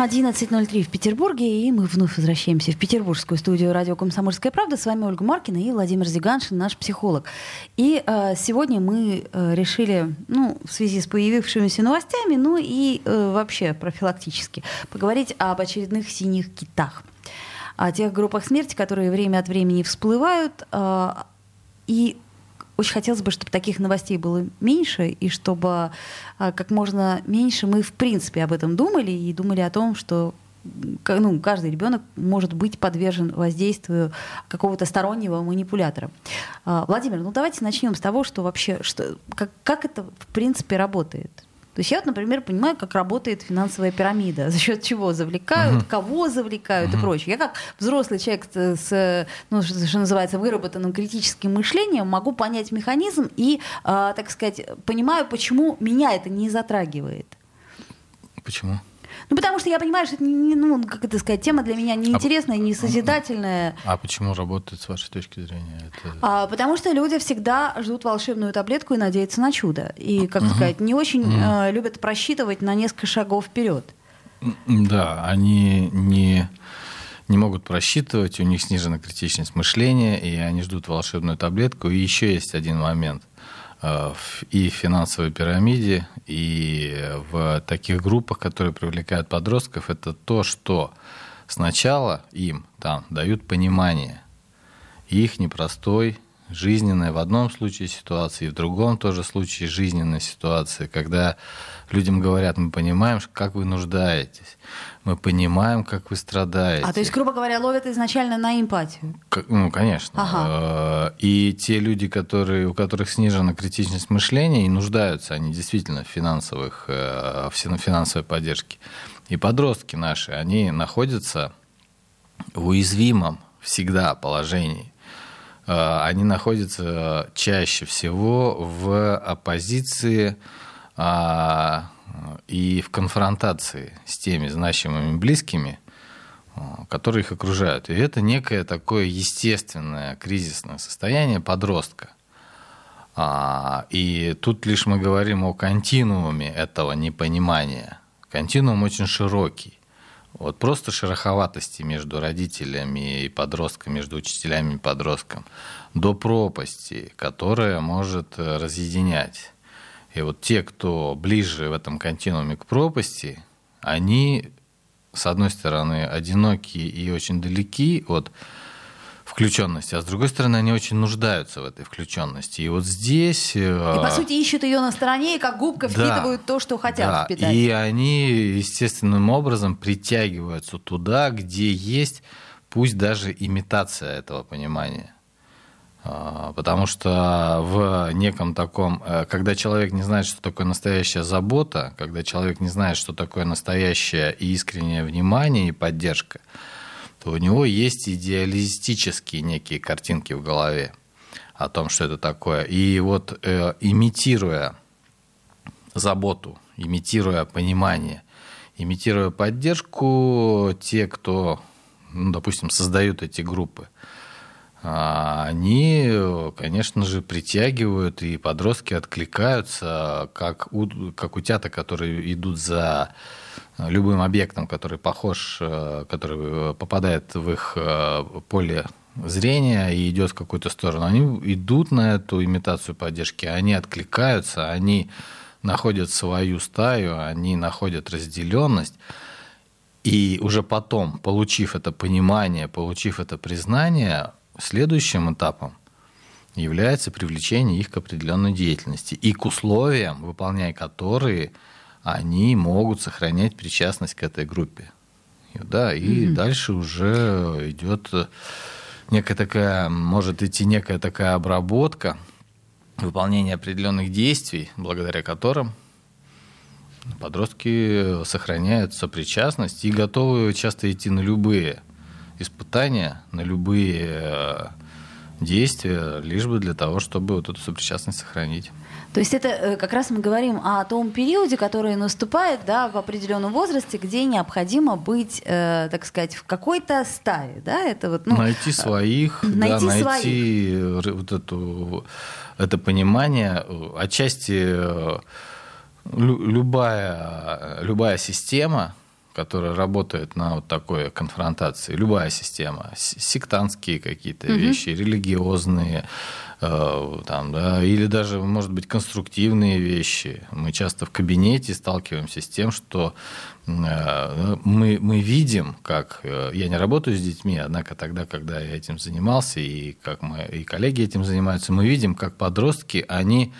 11.03 в Петербурге, и мы вновь возвращаемся в петербургскую студию радио «Комсомольская правда». С вами Ольга Маркина и Владимир Зиганшин, наш психолог. И э, сегодня мы э, решили, ну, в связи с появившимися новостями, ну и э, вообще профилактически, поговорить об очередных синих китах. О тех группах смерти, которые время от времени всплывают, э, и очень хотелось бы, чтобы таких новостей было меньше, и чтобы а, как можно меньше мы в принципе об этом думали и думали о том, что ну, каждый ребенок может быть подвержен воздействию какого-то стороннего манипулятора. А, Владимир, ну давайте начнем с того, что вообще, что, как, как это в принципе работает. То есть я, вот, например, понимаю, как работает финансовая пирамида, за счет чего завлекают, uh-huh. кого завлекают uh-huh. и прочее. Я как взрослый человек с, ну, что, что называется, выработанным критическим мышлением могу понять механизм и, э, так сказать, понимаю, почему меня это не затрагивает. Почему? Ну, потому что я понимаю, что это не, ну, как это сказать, тема для меня неинтересная, а, не созидательная. А почему работает с вашей точки зрения? Это... А, потому что люди всегда ждут волшебную таблетку и надеются на чудо. И, как угу. сказать, не очень угу. э, любят просчитывать на несколько шагов вперед. Да, они не не могут просчитывать, у них снижена критичность мышления, и они ждут волшебную таблетку. И еще есть один момент. Э, и в финансовой пирамиде, и в таких группах, которые привлекают подростков, это то, что сначала им там дают понимание. Их непростой жизненной в одном случае ситуации, в другом тоже случае жизненной ситуации, когда людям говорят, мы понимаем, как вы нуждаетесь, мы понимаем, как вы страдаете. А то есть, грубо говоря, ловят изначально на эмпатию? ну, конечно. Ага. Э, и те люди, которые, у которых снижена критичность мышления и нуждаются, они действительно в, финансовых, э, в финансовой поддержке. И подростки наши, они находятся в уязвимом всегда положении э, они находятся чаще всего в оппозиции а, и в конфронтации с теми значимыми близкими, а, которые их окружают. И это некое такое естественное кризисное состояние подростка. А, и тут лишь мы говорим о континууме этого непонимания. Континуум очень широкий. Вот просто шероховатости между родителями и подростком, между учителями и подростком, до пропасти, которая может э, разъединять. И вот те, кто ближе в этом континууме к пропасти, они, с одной стороны, одинокие и очень далеки от включенности, а с другой стороны, они очень нуждаются в этой включенности. И вот здесь... И, по э, сути, ищут ее на стороне и как губка впитывают да, то, что хотят да, впитать. И они естественным образом притягиваются туда, где есть пусть даже имитация этого понимания. А, потому что в неком таком, э, когда человек не знает, что такое настоящая забота, когда человек не знает, что такое настоящее и искреннее внимание и поддержка, то у него есть идеалистические некие картинки в голове о том, что это такое. И вот э, имитируя заботу, имитируя понимание, имитируя поддержку, те, кто, ну, допустим, создают эти группы, они, конечно же, притягивают, и подростки откликаются, как, у, как утята, которые идут за любым объектом, который похож, э, который попадает в их э, поле зрения и идет в какую-то сторону. Они идут на эту имитацию поддержки, они откликаются, они находят свою стаю, они находят разделенность. И уже потом, получив это понимание, получив это признание, Следующим этапом является привлечение их к определенной деятельности и к условиям, выполняя которые они могут сохранять причастность к этой группе. Да, и mm-hmm. дальше уже идет некая такая, может идти некая такая обработка, выполнение определенных действий, благодаря которым подростки сохраняют сопричастность и готовы часто идти на любые испытания, на любые э, действия, лишь бы для того, чтобы вот эту сопричастность сохранить. То есть это э, как раз мы говорим о том периоде, который наступает да, в определенном возрасте, где необходимо быть, э, так сказать, в какой-то стае. Да? Это вот, ну, найти своих, найти, да, найти своих. вот эту, это понимание. Отчасти э, любая, любая система, которая работает на вот такой конфронтации, любая система, сектантские какие-то угу. вещи, религиозные, Э, там, да, или даже, может быть, конструктивные вещи. Мы часто в кабинете сталкиваемся с тем, что э, мы, мы видим, как э, я не работаю с детьми, однако тогда, когда я этим занимался, и как мы, и коллеги этим занимаются, мы видим, как подростки, они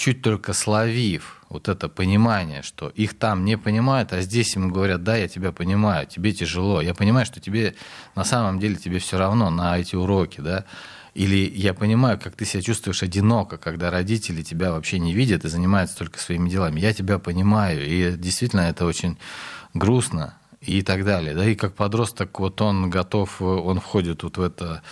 чуть только словив вот это понимание, что их там не понимают, а здесь ему говорят, да, я тебя понимаю, тебе тяжело, я понимаю, что тебе на самом деле тебе все равно на эти уроки, да, или я понимаю, как ты себя чувствуешь одиноко, когда родители тебя вообще не видят и занимаются только своими делами. Я тебя понимаю, и действительно это очень грустно и так далее. Да, и как подросток, вот он готов, он входит вот в это,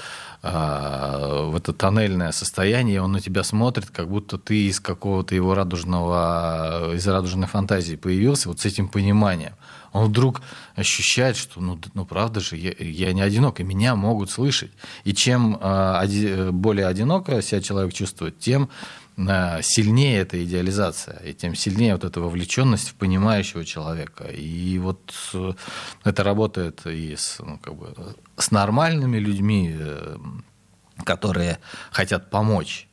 в это тоннельное состояние, он на тебя смотрит, как будто ты из какого-то его радужного, из радужной фантазии появился, вот с этим пониманием он вдруг ощущает, что, ну, ну правда же, я, я не одинок, и меня могут слышать. И чем э, оди, более одиноко себя человек чувствует, тем сильнее эта идеализация, и тем сильнее вот эта вовлеченность в понимающего человека. И вот э, это работает и с, ну, как бы, с нормальными людьми, э, которые хотят помочь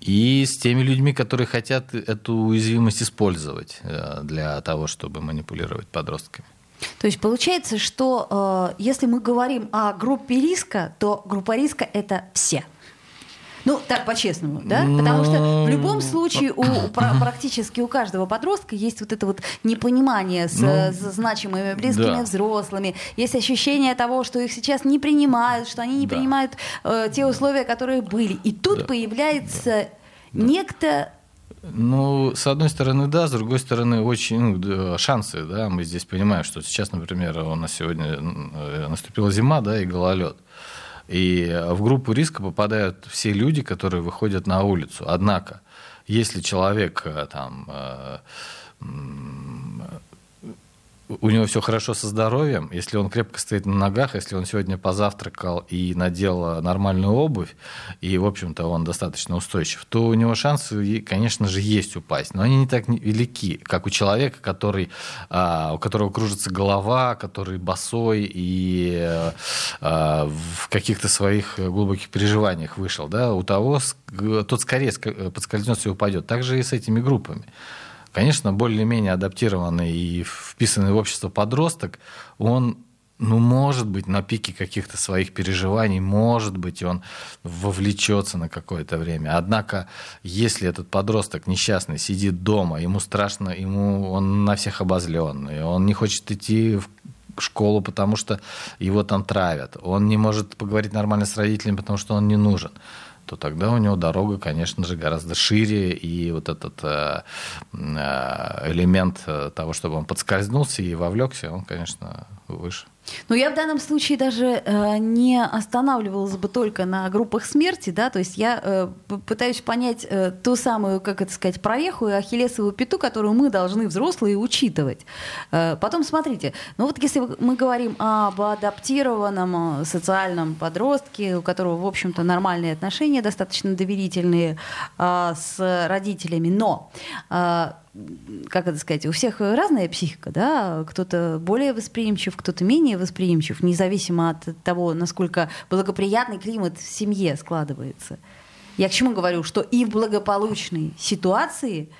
и с теми людьми, которые хотят эту уязвимость использовать э, для того, чтобы манипулировать подростками. То есть получается, что э, если мы говорим о группе риска, то группа риска это все. Ну, так по-честному, да? Потому что в любом случае у, практически у каждого подростка есть вот это вот непонимание с, ну, с значимыми близкими да. взрослыми. Есть ощущение того, что их сейчас не принимают, что они не да. принимают э, те условия, которые были. И тут да. появляется да. некто ну, с одной стороны, да, с другой стороны, очень ну, шансы, да, мы здесь понимаем, что сейчас, например, у нас сегодня э, наступила зима, да, и гололед. И в группу риска попадают все люди, которые выходят на улицу. Однако, если человек э, там э, у него все хорошо со здоровьем, если он крепко стоит на ногах, если он сегодня позавтракал и надел нормальную обувь, и, в общем-то, он достаточно устойчив, то у него шансы, конечно же, есть упасть. Но они не так велики, как у человека, который, а, у которого кружится голова, который босой и а, в каких-то своих глубоких переживаниях вышел. Да? У того, тот скорее подскользнется и упадет. Так же и с этими группами. Конечно, более-менее адаптированный и вписанный в общество подросток, он ну, может быть, на пике каких-то своих переживаний, может быть, он вовлечется на какое-то время. Однако, если этот подросток несчастный сидит дома, ему страшно, ему он на всех обозленный, он не хочет идти в школу, потому что его там травят, он не может поговорить нормально с родителями, потому что он не нужен то тогда у него дорога, конечно же, гораздо шире, и вот этот э, э, элемент того, чтобы он подскользнулся и вовлекся, он, конечно, выше. Но я в данном случае даже э, не останавливалась бы только на группах смерти, да, то есть я э, пытаюсь понять э, ту самую, как это сказать, проеху и ахиллесовую пяту, которую мы должны взрослые учитывать. Э, потом смотрите, ну вот если мы говорим об адаптированном э, социальном подростке, у которого, в общем-то, нормальные отношения, достаточно доверительные э, с родителями, но э, как это сказать, у всех разная психика, да, кто-то более восприимчив, кто-то менее восприимчив, независимо от того, насколько благоприятный климат в семье складывается. Я к чему говорю, что и в благополучной ситуации –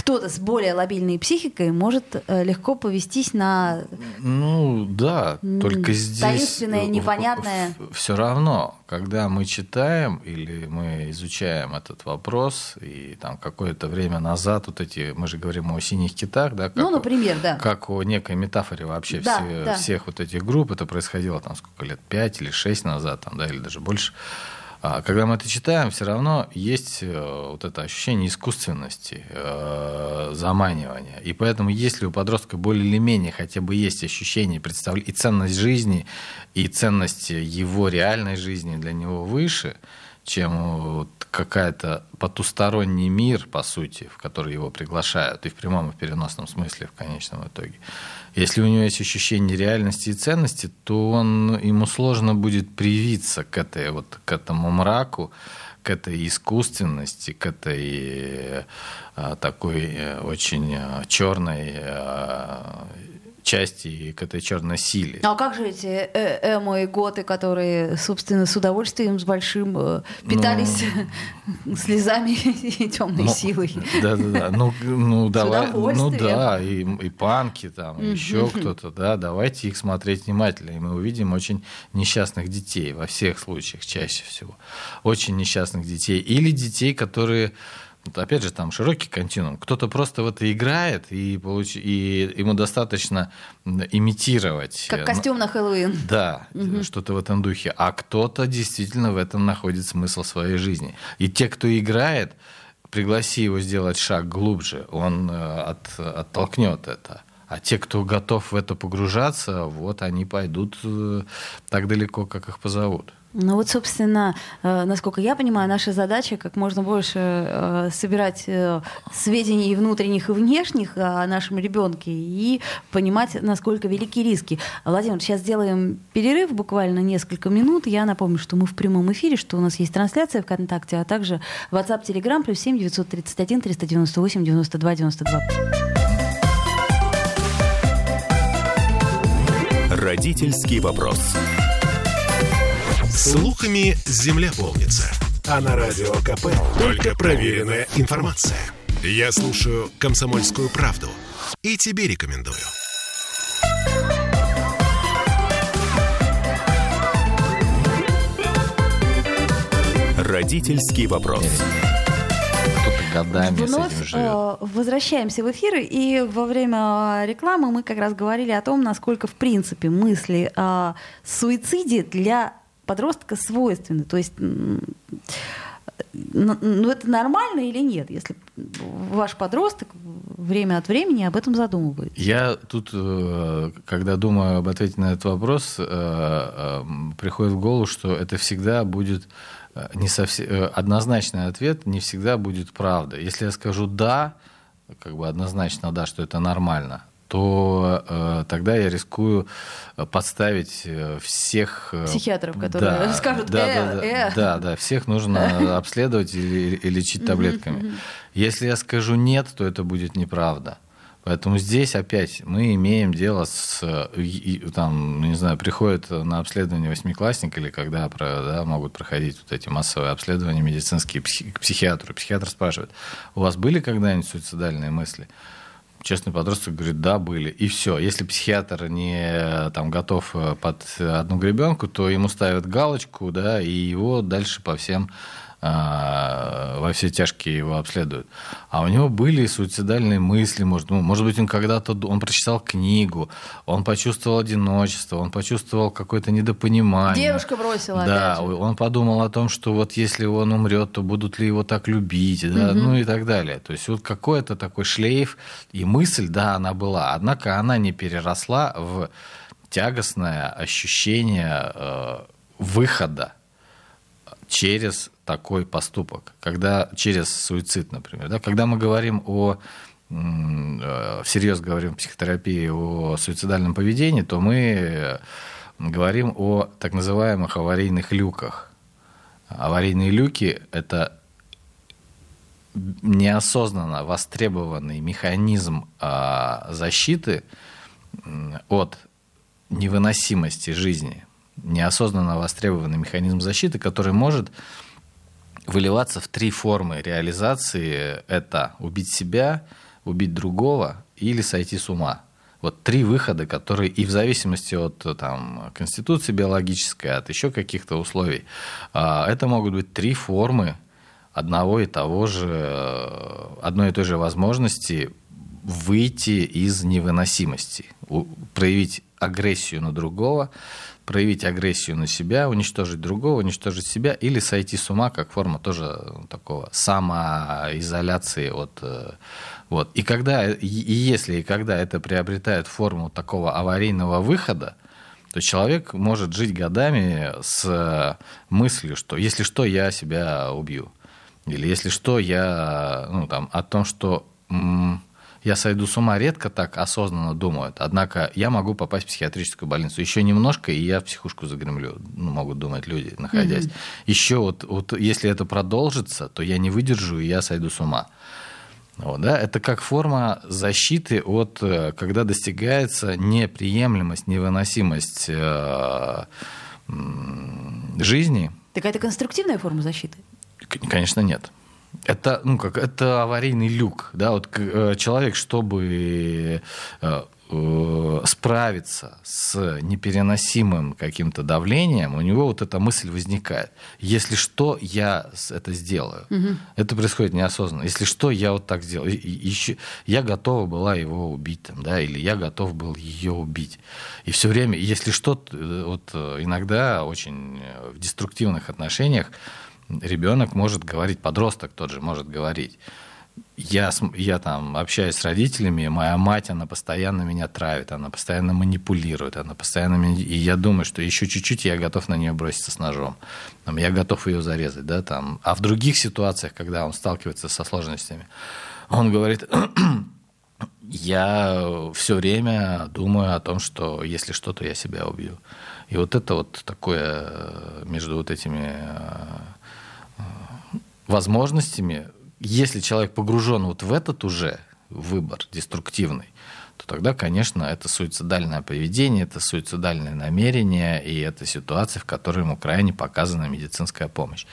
кто-то с более лобильной психикой может э, легко повестись на... Ну да, только здесь... Таинственное, непонятное. Все равно, когда мы читаем или мы изучаем этот вопрос, и там какое-то время назад вот эти, мы же говорим о синих китах, да? Как ну, например, о, да. Как о некой метафоре вообще да, все, да. всех вот этих групп, это происходило там сколько лет, пять или шесть назад, там, да, или даже больше. А когда мы это читаем, все равно есть э, вот это ощущение искусственности, э, заманивания. И поэтому, если у подростка более или менее хотя бы есть ощущение представ... и ценность жизни, и ценность его реальной жизни для него выше, чем вот какая-то потусторонний мир, по сути, в который его приглашают, и в прямом и в переносном смысле в конечном итоге. Если у него есть ощущение реальности и ценности, то он, ему сложно будет привиться к, этой, вот, к этому мраку, к этой искусственности, к этой а, такой э, очень черной части к этой черной силе. Ну, а как же эти э эмо и готы, которые, собственно, с удовольствием, с большим э, питались ну, слезами и темной ну, силой? Да, да, да. Ну, ну давай, ну да, и, и панки там, и еще кто-то, да, давайте их смотреть внимательно, и мы увидим очень несчастных детей во всех случаях чаще всего, очень несчастных детей или детей, которые опять же, там широкий континуум. Кто-то просто в это играет, и, получ... и ему достаточно имитировать. Как костюм на Хэллоуин. Да, угу. что-то в этом духе. А кто-то действительно в этом находит смысл своей жизни. И те, кто играет, пригласи его сделать шаг глубже, он э, от, оттолкнет это. А те, кто готов в это погружаться, вот они пойдут э, так далеко, как их позовут. Ну вот, собственно, э, насколько я понимаю, наша задача как можно больше э, собирать э, сведений внутренних и внешних о нашем ребенке и понимать, насколько велики риски. Владимир, сейчас сделаем перерыв буквально несколько минут. Я напомню, что мы в прямом эфире, что у нас есть трансляция ВКонтакте, а также WhatsApp, Telegram, плюс 7 931 398 92 92. Родительский вопрос. Слухами земля полнится. А на радио КП только проверенная информация. Я слушаю «Комсомольскую правду» и тебе рекомендую. Родительский вопрос годами Вновь с этим живет. Э, возвращаемся в эфир, и во время рекламы мы как раз говорили о том, насколько, в принципе, мысли о суициде для подростка свойственны. То есть ну, это нормально или нет, если ваш подросток время от времени об этом задумывается? Я тут, э, когда думаю об ответе на этот вопрос, э, э, приходит в голову, что это всегда будет не совсем однозначный ответ, не всегда будет правда. Если я скажу да, как бы однозначно да, что это нормально, то э, тогда я рискую э, подставить э, всех... Э, Психиатров, которые да, скажут, да, э, да, э. да, да, всех нужно обследовать и, и лечить таблетками. Если я скажу нет, то это будет неправда. Поэтому здесь опять мы имеем дело с, там, не знаю, приходит на обследование восьмиклассник или когда да, могут проходить вот эти массовые обследования медицинские к психиатру. Психиатр спрашивает, у вас были когда-нибудь суицидальные мысли? Честный подросток говорит, да, были. И все. Если психиатр не там, готов э, под одну гребенку, то ему ставят галочку, да, и его дальше по всем во все тяжкие его обследуют. А у него были суицидальные мысли, может, ну, может быть, он когда-то он прочитал книгу, он почувствовал одиночество, он почувствовал какое-то недопонимание. Девушка бросила. Да, он подумал о том, что вот если он умрет, то будут ли его так любить, да, угу. ну и так далее. То есть вот какой-то такой шлейф и мысль, да, она была, однако она не переросла в тягостное ощущение э, выхода через такой поступок, когда через суицид, например, да, когда мы говорим о э, всерьез говорим в психотерапии о суицидальном поведении, то мы говорим о так называемых аварийных люках. Аварийные люки – это неосознанно востребованный механизм а, защиты от невыносимости жизни, неосознанно востребованный механизм защиты, который может выливаться в три формы реализации. Это убить себя, убить другого или сойти с ума. Вот три выхода, которые и в зависимости от там, конституции биологической, от еще каких-то условий, а, это могут быть три формы одного и того же, одной и той же возможности выйти из невыносимости, проявить агрессию на другого, проявить агрессию на себя, уничтожить другого, уничтожить себя или сойти с ума как форма тоже такого самоизоляции от э, вот. И когда и если и когда это приобретает форму такого аварийного выхода, То человек может жить годами с мыслью, что если что, я себя убью. Или если что, я ну, там, о том, что я сойду с ума, редко так осознанно думают. Однако я могу попасть в психиатрическую больницу. Еще немножко, и я в психушку загремлю, ну, могут думать люди, находясь. Mm-hmm. Еще вот, вот если это продолжится, то я не выдержу, и я сойду с ума. Вот, да? Это как форма защиты от, э, когда достигается неприемлемость, невыносимость э, жизни. Так это конструктивная форма защиты? Конечно, нет. Это, ну, как, это аварийный люк. Да? Вот, э, человек, чтобы э, э, справиться с непереносимым каким-то давлением, у него вот эта мысль возникает. Если что, я это сделаю. Угу. Это происходит неосознанно. Если что, я вот так сделаю. Еще, я готова была его убить, там, да, или я готов был ее убить. И все время, если что, вот иногда очень в деструктивных отношениях ребенок может говорить, подросток тот же может говорить. Я, я там общаюсь с родителями, моя мать, она постоянно меня травит, она постоянно манипулирует, она постоянно меня... И я думаю, что еще чуть-чуть я готов на нее броситься с ножом. Там, я готов ее зарезать, да, там. А в других ситуациях, когда он сталкивается со сложностями, он говорит, я все время думаю о том, что если что-то, я себя убью. И вот это вот такое между вот этими возможностями, если человек погружен вот в этот уже выбор деструктивный, то тогда, конечно, это суицидальное поведение, это суицидальное намерение, и это ситуация, в которой ему крайне показана медицинская помощь.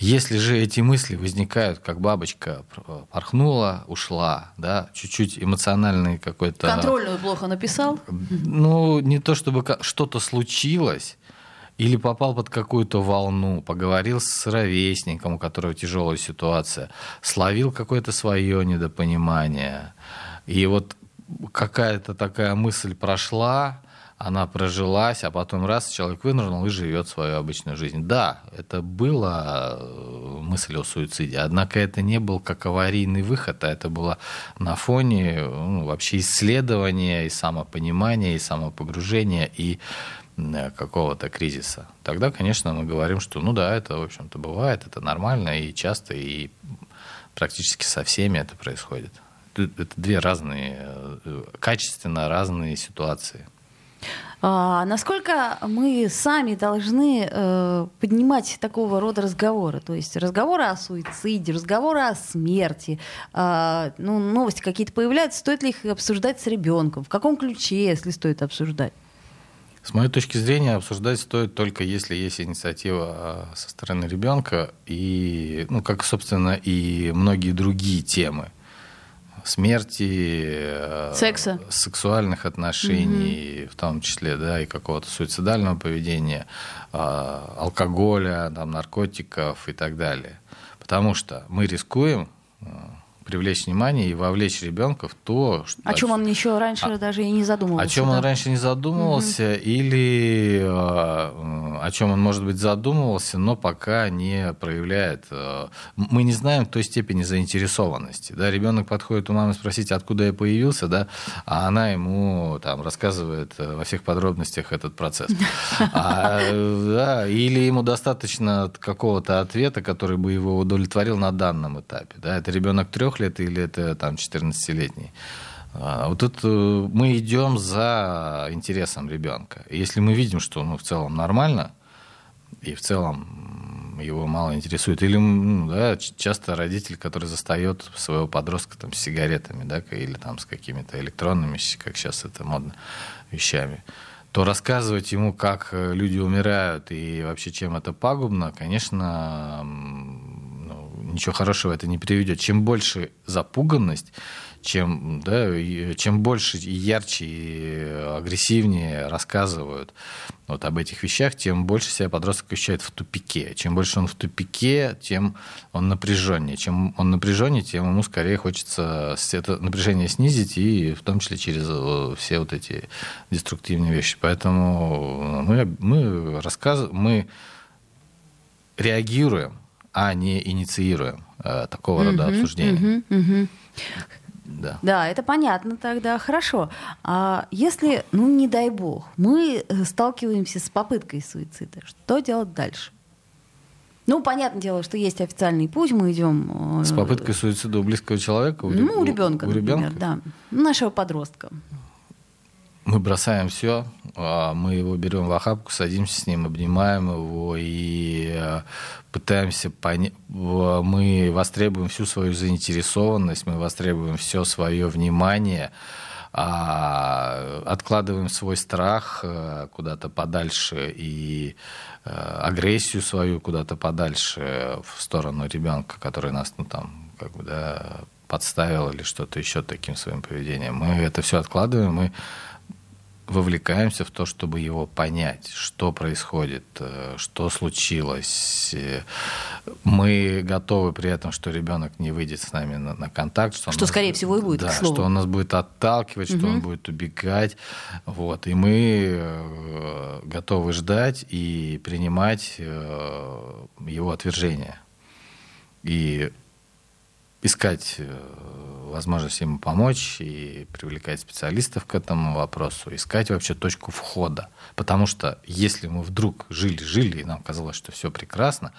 Если же эти мысли возникают, как бабочка порхнула, ушла, да, чуть-чуть эмоциональный какой-то... Контрольную плохо написал? Ну, не то чтобы что-то случилось, или попал под какую-то волну, поговорил с ровесником, у которого тяжелая ситуация, словил какое-то свое недопонимание. И вот какая-то такая мысль прошла, она прожилась, а потом раз человек вынырнул и живет свою обычную жизнь. Да, это была э, мысль о суициде, однако это не был как аварийный выход, а это было на фоне ну, вообще исследования и самопонимания, и самопогружения, и какого-то кризиса, тогда, конечно, мы говорим, что ну да, это, в общем-то, бывает, это нормально и часто, и практически со всеми это происходит. Это две разные, э, качественно разные ситуации. А, насколько мы сами должны э, поднимать такого рода разговоры? То есть разговоры о суициде, разговоры о смерти, э, ну, новости какие-то появляются, стоит ли их обсуждать с ребенком? В каком ключе, если стоит обсуждать? С моей точки зрения, обсуждать стоит только если есть инициатива а, со стороны ребенка и, ну, как, собственно, и многие другие темы смерти, э, секса, сексуальных отношений, угу. в том числе, да, и какого-то суицидального поведения, а, алкоголя, там, наркотиков и так далее. Потому что мы рискуем а, привлечь внимание и вовлечь ребенка в то, что, о чем он еще раньше а, даже и не задумывался. О чем да? он раньше не задумывался, угу. или э, о чем он, может быть, задумывался, но пока не проявляет. Э, мы не знаем той степени заинтересованности. Да? Ребенок подходит у мамы спросить, откуда я появился, да? а она ему там, рассказывает э, во всех подробностях этот процесс. А, да, или ему достаточно какого-то ответа, который бы его удовлетворил на данном этапе. Да? Это ребенок трех лет или это там 14-летний. А, вот тут э, мы идем за интересом ребенка. Если мы видим, что ну, в целом нормально, и в целом его мало интересует. Или ну, да, часто родитель, который застает своего подростка там, с сигаретами, да, или там, с какими-то электронными, как сейчас это модно, вещами, то рассказывать ему, как э, люди умирают и вообще чем это пагубно, конечно, ничего хорошего это не приведет. Чем больше запуганность, чем, да, чем больше и ярче и агрессивнее рассказывают вот об этих вещах, тем больше себя подросток ощущает в тупике. Чем больше он в тупике, тем он напряженнее. Чем он напряженнее, тем ему скорее хочется это напряжение снизить, и в том числе через э, все вот эти деструктивные вещи. Поэтому мы, мы рассказываем, мы реагируем а не инициируем э, такого рода обсуждения. Да. Да, это понятно тогда, хорошо. А если, ну не дай бог, мы э, сталкиваемся с попыткой суицида, что делать дальше? Ну, понятное дело, что есть официальный путь, мы идем... Э, с попыткой суицида у близкого человека? У, ну, у ребенка, у, например, ребенка? да. Нашего подростка. Мы бросаем все, а мы его берем в охапку, садимся с ним, обнимаем его и э, пытаемся понять. Мы востребуем всю свою заинтересованность, мы востребуем все свое внимание, а откладываем свой страх э, куда-то подальше и э, агрессию свою куда-то подальше в сторону ребенка, который нас ну, там как бы да, подставил или что-то еще таким своим поведением. Мы это все откладываем, мы вовлекаемся в то, чтобы его понять, что происходит, э, что случилось. Мы готовы при этом, что ребенок не выйдет с нами на, на контакт. Что, что нас, скорее всего, и будет, Да, что он нас будет отталкивать, угу. что он будет убегать. Вот. И мы э, готовы ждать и принимать э, его отвержение. И искать возможность ему помочь и привлекать специалистов к этому вопросу, искать вообще точку входа. Потому что если мы вдруг жили-жили, и нам казалось, что все прекрасно,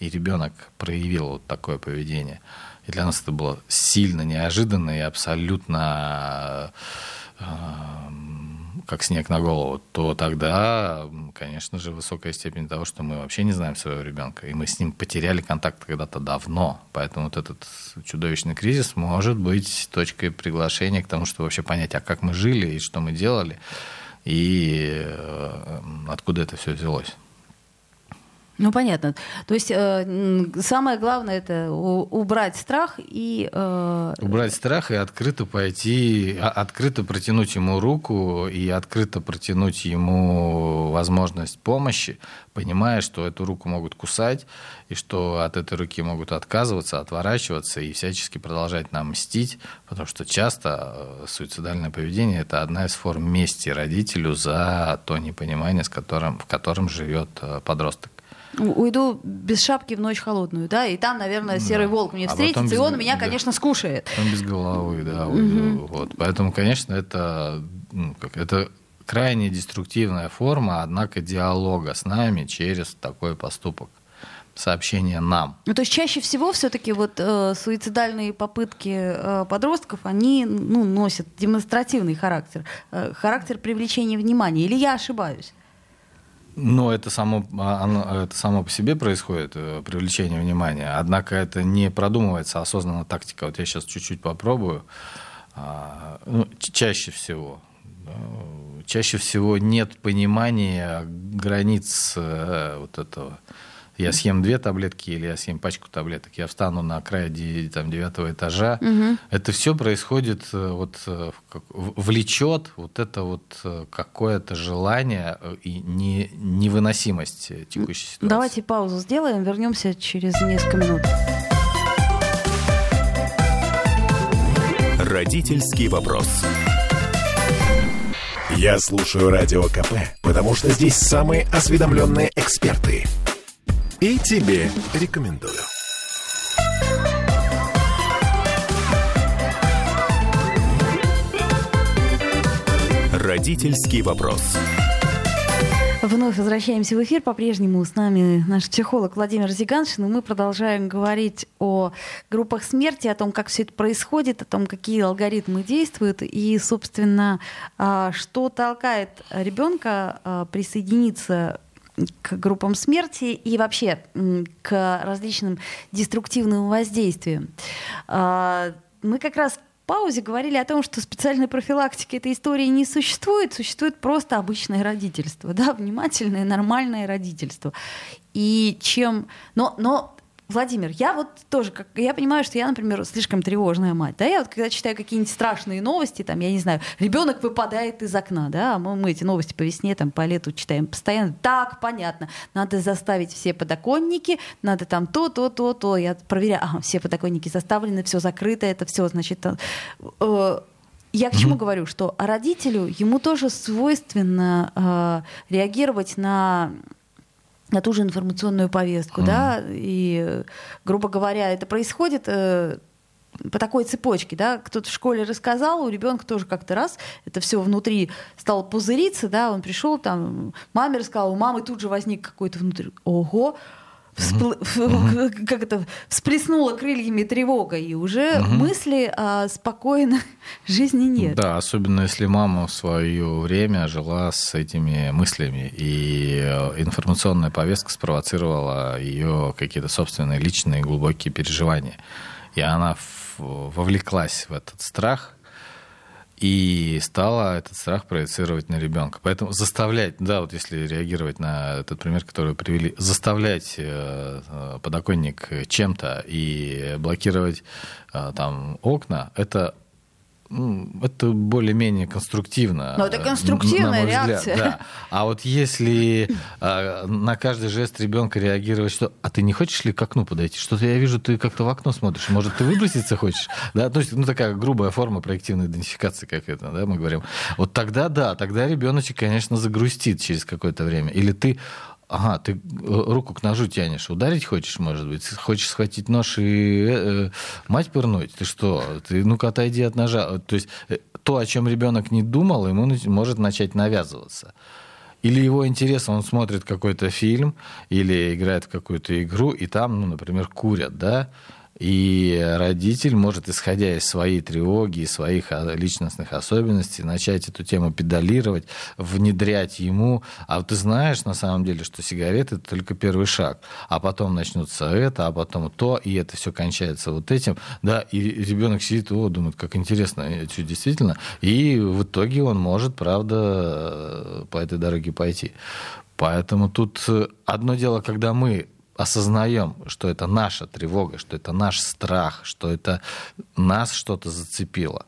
и ребенок проявил вот такое поведение, и для нас это было сильно неожиданно и абсолютно э, как снег на голову, то тогда, конечно же, высокая степень того, что мы вообще не знаем своего ребенка, и мы с ним потеряли контакт когда-то давно. Поэтому вот этот чудовищный кризис может быть точкой приглашения к тому, чтобы вообще понять, а как мы жили и что мы делали, и э, откуда это все взялось. Ну, понятно. То есть э, самое главное это убрать страх и... Э... Убрать страх и открыто пойти, а, открыто протянуть ему руку и открыто протянуть ему возможность помощи, понимая, что эту руку могут кусать, и что от этой руки могут отказываться, отворачиваться и всячески продолжать нам мстить, потому что часто э, суицидальное поведение – это одна из форм мести родителю за то непонимание, с которым, в котором живет э, подросток уйду без шапки в ночь холодную, да, и там, наверное, серый да. волк мне а встретится, без... и он меня, да. конечно, скушает. Потом без головы, да, уйду. Угу. Вот. Поэтому, конечно, это, ну, как, это крайне деструктивная форма, однако, диалога с нами через такой поступок сообщение нам. Ну, то есть чаще всего все-таки вот э, суицидальные попытки э, подростков, они ну, носят демонстративный характер, э, характер привлечения внимания. Или я ошибаюсь? Но это само, а, оно, это само по себе происходит, э, привлечение внимания. Однако это не продумывается осознанно тактика. Вот я сейчас чуть-чуть попробую. А, ну, чаще всего. Чаще всего нет понимания границ э, вот этого я съем две таблетки или я съем пачку таблеток, я встану на край там, девятого этажа. Угу. Это все происходит, э, вот, э, влечет вот это вот э, какое-то желание и не, невыносимость текущей ситуации. Давайте паузу сделаем, вернемся через несколько минут. Родительский вопрос. Я слушаю радио КП, потому что здесь самые осведомленные эксперты – и тебе рекомендую. Родительский вопрос. Вновь возвращаемся в эфир. По-прежнему с нами наш психолог Владимир Зиганшин. И мы продолжаем говорить о группах смерти, о том, как все это происходит, о том, какие алгоритмы действуют и, собственно, а, что толкает ребенка а, присоединиться к группам смерти и вообще к различным деструктивным воздействиям. А, мы как раз в паузе говорили о том, что специальной профилактики этой истории не существует, существует просто обычное родительство, да, внимательное, нормальное родительство. И чем... Но, но Владимир, я вот тоже, как, я понимаю, что я, например, слишком тревожная мать, да, я вот когда читаю какие-нибудь страшные новости, там, я не знаю, ребенок выпадает из окна, да, мы, мы эти новости по весне, там, по лету читаем постоянно, так, понятно, надо заставить все подоконники, надо там то, то, то, то, я проверяю, ага, все подоконники заставлены, все закрыто, это все, значит, э, э, я к чему mm-hmm. говорю, что родителю ему тоже свойственно э, реагировать на на ту же информационную повестку, mm. да, и, грубо говоря, это происходит, э, по такой цепочке, да, кто-то в школе рассказал, у ребенка тоже как-то раз это все внутри стало пузыриться, да, он пришел там, маме рассказал, у мамы тут же возник какой-то внутри, ого, вспл... mm-hmm. как это всплеснула крыльями тревога, и уже mm-hmm. мысли о спокойной жизни нет. Да, особенно если мама в свое время жила с этими мыслями, и э, информационная повестка спровоцировала ее какие-то собственные личные глубокие переживания. И она вовлеклась в этот страх, и стала этот страх проецировать на ребенка. Поэтому заставлять, да, вот если реагировать на этот пример, который вы привели, заставлять э, подоконник чем-то и блокировать э, там окна, это это более-менее конструктивно. Но это конструктивная реакция. да. А вот если а, на каждый жест ребенка реагировать, что «а ты не хочешь ли к окну подойти? Что-то я вижу, ты как-то в окно смотришь. Может, ты выброситься хочешь?» да? То есть, ну, такая грубая форма проективной идентификации, как это, да, мы говорим. Вот тогда, да, тогда ребеночек, конечно, загрустит через какое-то время. Или ты Ага, ты э, руку к ножу тянешь. Ударить хочешь, может быть? Хочешь схватить нож и э, э, мать пырнуть? Ты что? Ты ну-ка отойди от ножа. То есть э, то, о чем ребенок не думал, ему может начать навязываться. Или его интерес, он смотрит какой-то фильм или играет в какую-то игру, и там, ну, например, курят, да, и родитель может, исходя из своей тревоги и своих а, личностных особенностей, начать эту тему педалировать, внедрять ему. А ты знаешь, на самом деле, что сигареты – это только первый шаг. А потом начнется это, а потом то, и это все кончается вот этим. Да, и ребенок сидит, о, думает, как интересно, это действительно. И в итоге он может, правда, по этой дороге пойти. Поэтому тут одно дело, когда мы осознаем, что это наша тревога, что это наш страх, что это нас что-то зацепило.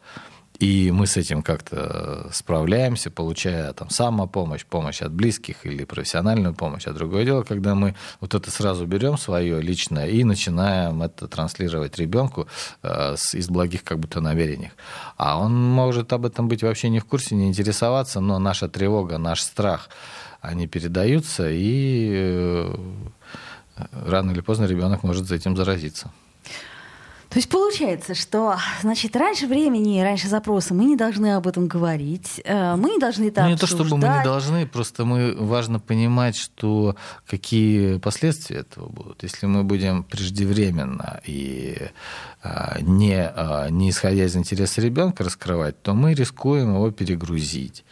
И мы с этим как-то справляемся, получая там самопомощь, помощь от близких или профессиональную помощь. А другое дело, когда мы вот это сразу берем свое личное и начинаем это транслировать ребенку э, из благих как будто намерений. А он может об этом быть вообще не в курсе, не интересоваться, но наша тревога, наш страх, они передаются и э, рано или поздно ребенок может за этим заразиться. То есть получается, что, значит, раньше времени, раньше запроса мы не должны об этом говорить, э, мы не должны это ну, Не то, чтобы мы не должны, просто мы важно понимать, что какие последствия этого будут. Если мы будем преждевременно и э, не, э, не исходя из интереса ребенка раскрывать, то мы рискуем его перегрузить.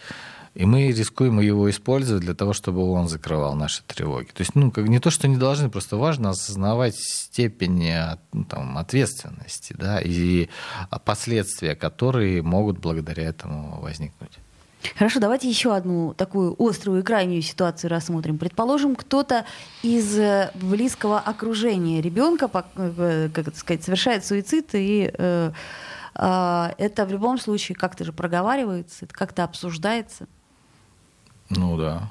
И мы рискуем его использовать для того, чтобы он закрывал наши тревоги. То есть, ну, как не то, что не должны, просто важно осознавать степень ну, там, ответственности, да, и последствия, которые могут благодаря этому возникнуть. Хорошо, давайте еще одну такую острую и крайнюю ситуацию рассмотрим. Предположим, кто-то из э, близкого окружения ребенка, э, как это сказать, совершает суицид, и э, э, это в любом случае как-то же проговаривается, это как-то обсуждается. Ну да.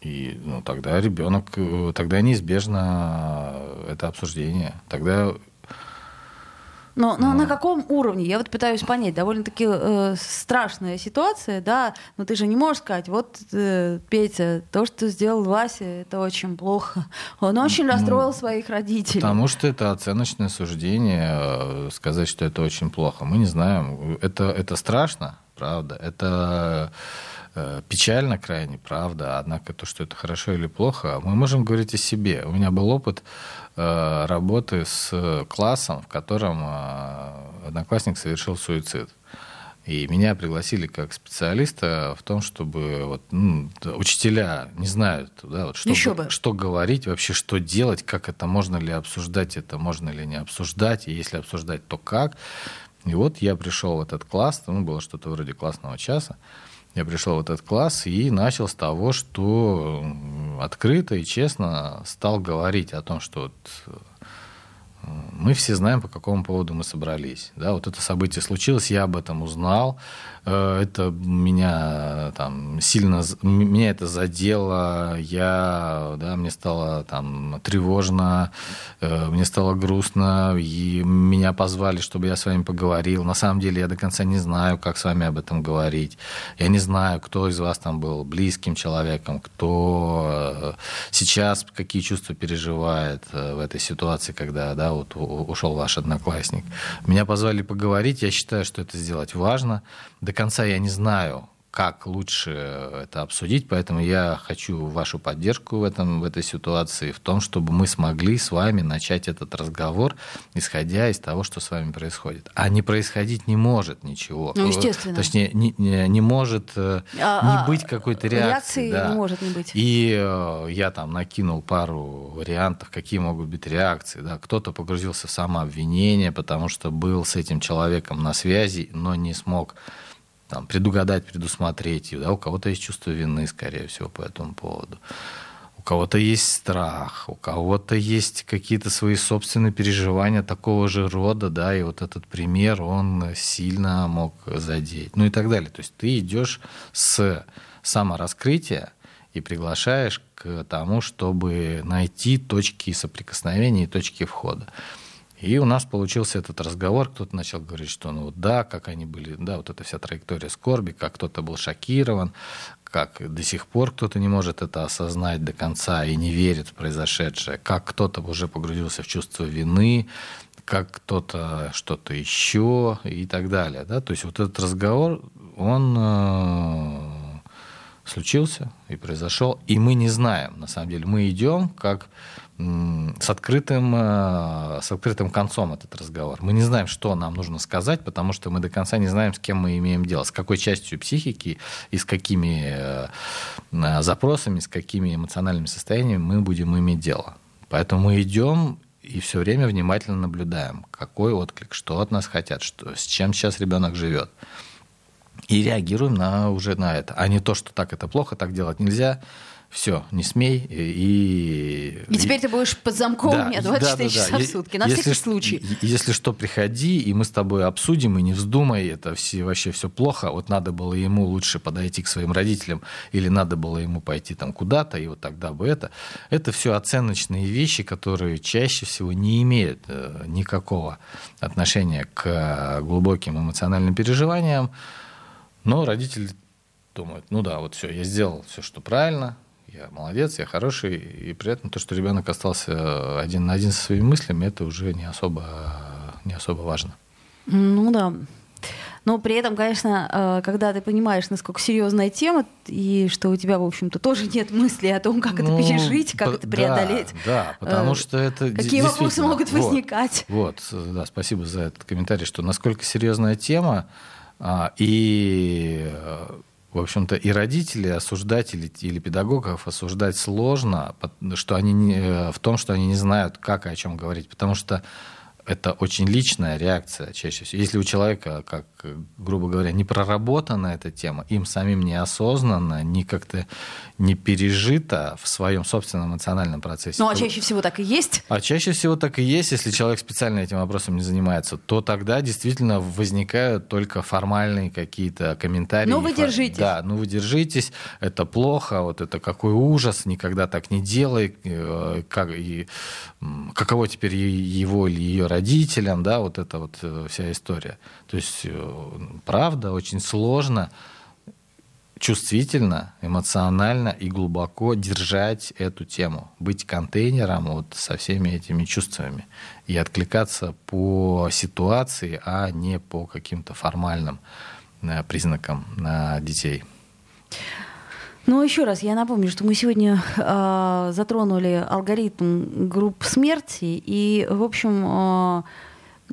И ну, тогда ребенок, э, тогда неизбежно это обсуждение. Тогда но, но ну. на каком уровне? Я вот пытаюсь понять. Довольно-таки э, страшная ситуация, да, но ты же не можешь сказать, вот, э, Петя, то, что сделал Вася, это очень плохо. Он очень ну, расстроил своих родителей. Потому что это оценочное суждение, э, сказать, что это очень плохо. Мы не знаем. Это, это страшно, правда. Это печально крайне, правда. Однако то, что это хорошо или плохо, мы можем говорить о себе. У меня был опыт э, работы с классом, в котором э, одноклассник совершил суицид. И меня пригласили как специалиста в том, чтобы вот, ну, учителя не знают, да, вот, что, Еще бы. что говорить, вообще что делать, как это, можно ли обсуждать это, можно ли не обсуждать, и если обсуждать, то как. И вот я пришел в этот класс, ну, было что-то вроде классного часа, я пришел в этот класс и начал с того, что открыто и честно стал говорить о том, что вот э, мы все знаем, по какому поводу мы собрались. Да, вот это событие случилось, я об этом узнал. Э, это меня там сильно, меня это задело, я, да, мне стало там тревожно, э, мне стало грустно, и меня позвали, чтобы я с вами поговорил. На самом деле я до конца не знаю, как с вами об этом говорить. Я не знаю, кто из вас там был близким человеком, кто э, сейчас какие чувства переживает в этой ситуации, когда, да, вот ушел ваш одноклассник. Меня позвали поговорить, я считаю, что это сделать важно. До конца я не знаю, как лучше это обсудить, поэтому я хочу вашу поддержку в, этом, в этой ситуации, в том, чтобы мы смогли с вами начать этот разговор, исходя из того, что с вами происходит. А не происходить не может ничего. Ну, естественно. Точнее, не, не, не может э, а, не быть какой-то реакции. Реакции да. не может не быть. И э, я там накинул пару вариантов, какие могут быть реакции. Да. Кто-то погрузился в самообвинение, потому что был с этим человеком на связи, но не смог там, предугадать, предусмотреть. Да, у кого-то есть чувство вины, скорее всего, по этому поводу. У кого-то есть страх, у кого-то есть какие-то свои собственные переживания такого же рода, да, и вот этот пример, он сильно мог задеть, ну и так далее. То есть ты идешь с самораскрытия и приглашаешь к тому, чтобы найти точки соприкосновения и точки входа. И у нас получился этот разговор, кто-то начал говорить, что ну да, как они были, да, вот эта вся траектория скорби, как кто-то был шокирован, как до сих пор кто-то не может это осознать до конца и не верит в произошедшее, как кто-то уже погрузился в чувство вины, как кто-то что-то еще и так далее. Да? То есть вот этот разговор, он э, случился и произошел, и мы не знаем, на самом деле. Мы идем как с открытым, э, с открытым концом этот разговор. Мы не знаем, что нам нужно сказать, потому что мы до конца не знаем, с кем мы имеем дело, с какой частью психики и с какими э, запросами, с какими эмоциональными состояниями мы будем иметь дело. Поэтому мы идем и все время внимательно наблюдаем, какой отклик, что от нас хотят, что, с чем сейчас ребенок живет. И реагируем на, уже на это, а не то, что так это плохо, так делать нельзя, все, не смей. И, и теперь ты будешь под замком да, нет, 24 да, да, часа да. в сутки, на если, всякий случай. Если что, приходи, и мы с тобой обсудим, и не вздумай, это все, вообще все плохо. Вот надо было ему лучше подойти к своим родителям, или надо было ему пойти там куда-то, и вот тогда бы это. Это все оценочные вещи, которые чаще всего не имеют э, никакого отношения к глубоким эмоциональным переживаниям. Но родители думают, ну да, вот все, я сделал все, что правильно, я молодец, я хороший, и при этом то, что ребенок остался один на один со своими мыслями, это уже не особо, не особо важно. Ну да. Но при этом, конечно, э, когда ты понимаешь, насколько серьезная тема, и что у тебя, в общем-то, тоже нет мысли о том, как ну, это пережить, как по- это преодолеть. Да, да потому э, что это Какие вопросы могут вот, возникать. Вот, да, спасибо за этот комментарий, что насколько серьезная тема, а, и в общем-то, и родители осуждать или, или педагогов осуждать сложно, что они не, э, в том, что они не знают, как и о чем говорить. Потому что это очень личная реакция чаще всего. Если у человека, как, грубо говоря, не проработана эта тема, им самим неосознанно, не как-то не пережито в своем собственном эмоциональном процессе. Ну, а чаще всего так и есть? А чаще всего так и есть. Если человек специально этим вопросом не занимается, то тогда действительно возникают только формальные какие-то комментарии. Ну, вы держитесь. Да, ну вы держитесь, это плохо, вот это какой ужас, никогда так не делай, э, как, и, каково теперь его или ее родителям, да, вот эта вот э, вся история. То есть, э, правда, очень сложно чувствительно, эмоционально и глубоко держать эту тему, быть контейнером вот со всеми этими чувствами и откликаться по ситуации, а не по каким-то формальным э, признакам на детей. Ну, еще раз, я напомню, что мы сегодня э, затронули алгоритм групп смерти, и, в общем, э,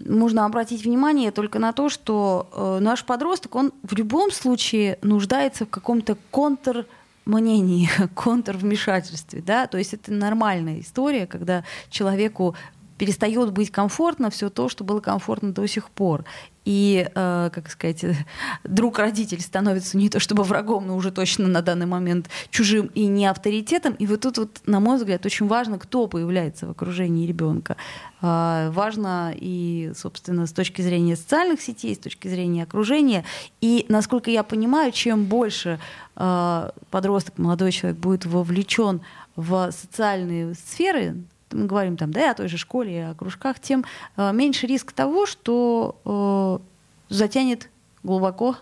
можно обратить внимание только на то, что э, наш подросток, он в любом случае нуждается в каком-то контр мнении, контрвмешательстве, да, то есть это нормальная история, когда человеку перестает быть комфортно все то, что было комфортно до сих пор и, э, как сказать, друг родитель становится не то чтобы врагом, но уже точно на данный момент чужим и не авторитетом. И вот тут, вот, на мой взгляд, очень важно, кто появляется в окружении ребенка. Э, важно и, собственно, с точки зрения социальных сетей, с точки зрения окружения. И, насколько я понимаю, чем больше э, подросток, молодой человек будет вовлечен в социальные сферы, мы говорим там, да, о той же школе, о кружках, тем э, меньше риск того, что э, затянет глубоко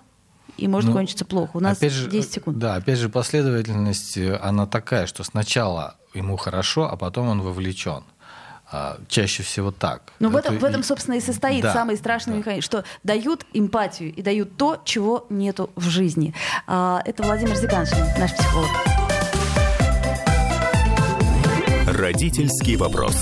и может ну, кончиться плохо. У нас опять же, 10 секунд. Да, опять же, последовательность, э, она такая, что сначала ему хорошо, а потом он вовлечен. А, чаще всего так. Ну, в этом, в этом, собственно, и состоит да, самый страшный да. механизм, что дают эмпатию и дают то, чего нету в жизни. А, это Владимир Зиганшин, наш психолог. Родительский вопрос.